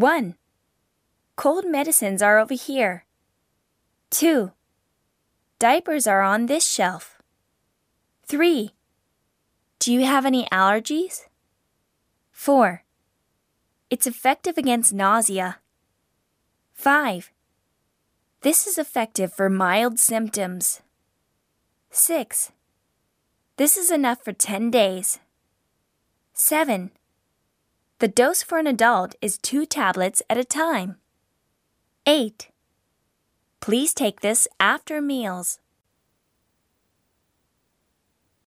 1. Cold medicines are over here. 2. Diapers are on this shelf. 3. Do you have any allergies? 4. It's effective against nausea. 5. This is effective for mild symptoms. 6. This is enough for 10 days. 7. The dose for an adult is two tablets at a time. 8. Please take this after meals.